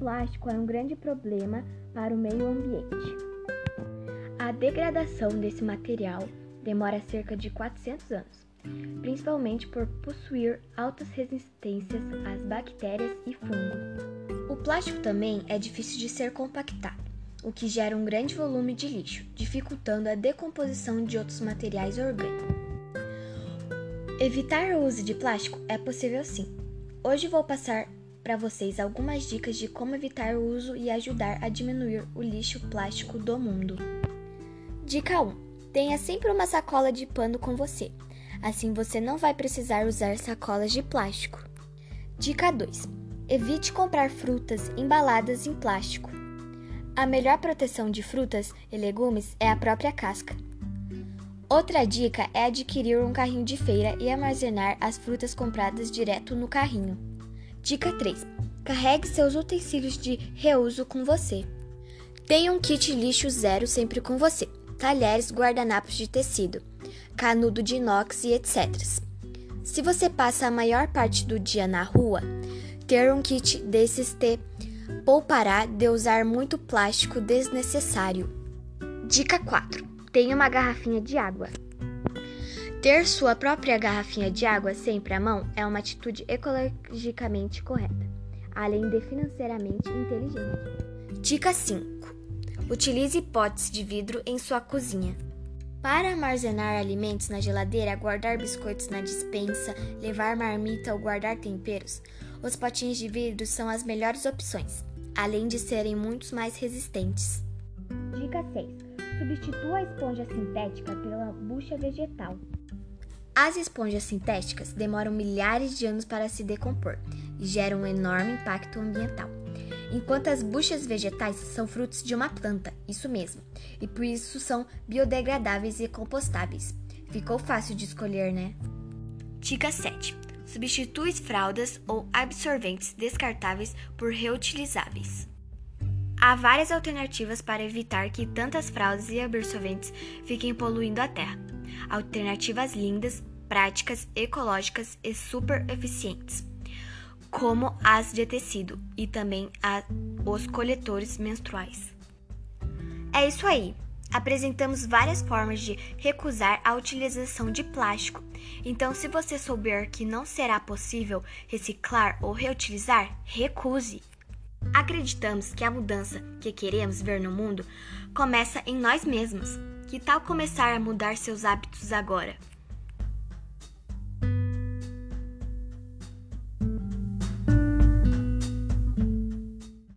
plástico é um grande problema para o meio ambiente. A degradação desse material demora cerca de 400 anos, principalmente por possuir altas resistências às bactérias e fungos. O plástico também é difícil de ser compactado, o que gera um grande volume de lixo, dificultando a decomposição de outros materiais orgânicos. Evitar o uso de plástico é possível sim. Hoje vou passar para vocês algumas dicas de como evitar o uso e ajudar a diminuir o lixo plástico do mundo. Dica 1: Tenha sempre uma sacola de pano com você. Assim você não vai precisar usar sacolas de plástico. Dica 2: Evite comprar frutas embaladas em plástico. A melhor proteção de frutas e legumes é a própria casca. Outra dica é adquirir um carrinho de feira e armazenar as frutas compradas direto no carrinho. Dica 3: Carregue seus utensílios de reuso com você. Tenha um kit lixo zero sempre com você: talheres, guardanapos de tecido, canudo de inox e etc. Se você passa a maior parte do dia na rua, ter um kit desses te poupará de usar muito plástico desnecessário. Dica 4: Tenha uma garrafinha de água. Ter sua própria garrafinha de água sempre à mão é uma atitude ecologicamente correta, além de financeiramente inteligente. Dica 5: Utilize potes de vidro em sua cozinha. Para armazenar alimentos na geladeira, guardar biscoitos na dispensa, levar marmita ou guardar temperos, os potinhos de vidro são as melhores opções, além de serem muito mais resistentes. Dica 6: Substitua a esponja sintética pela bucha vegetal. As esponjas sintéticas demoram milhares de anos para se decompor e geram um enorme impacto ambiental. Enquanto as buchas vegetais são frutos de uma planta, isso mesmo, e por isso são biodegradáveis e compostáveis. Ficou fácil de escolher, né? Dica 7. Substitui fraldas ou absorventes descartáveis por reutilizáveis. Há várias alternativas para evitar que tantas fraldas e absorventes fiquem poluindo a terra. Alternativas lindas, práticas, ecológicas e super eficientes, como as de tecido e também a, os coletores menstruais. É isso aí! Apresentamos várias formas de recusar a utilização de plástico. Então, se você souber que não será possível reciclar ou reutilizar, recuse. Acreditamos que a mudança que queremos ver no mundo começa em nós mesmos. Que tal começar a mudar seus hábitos agora?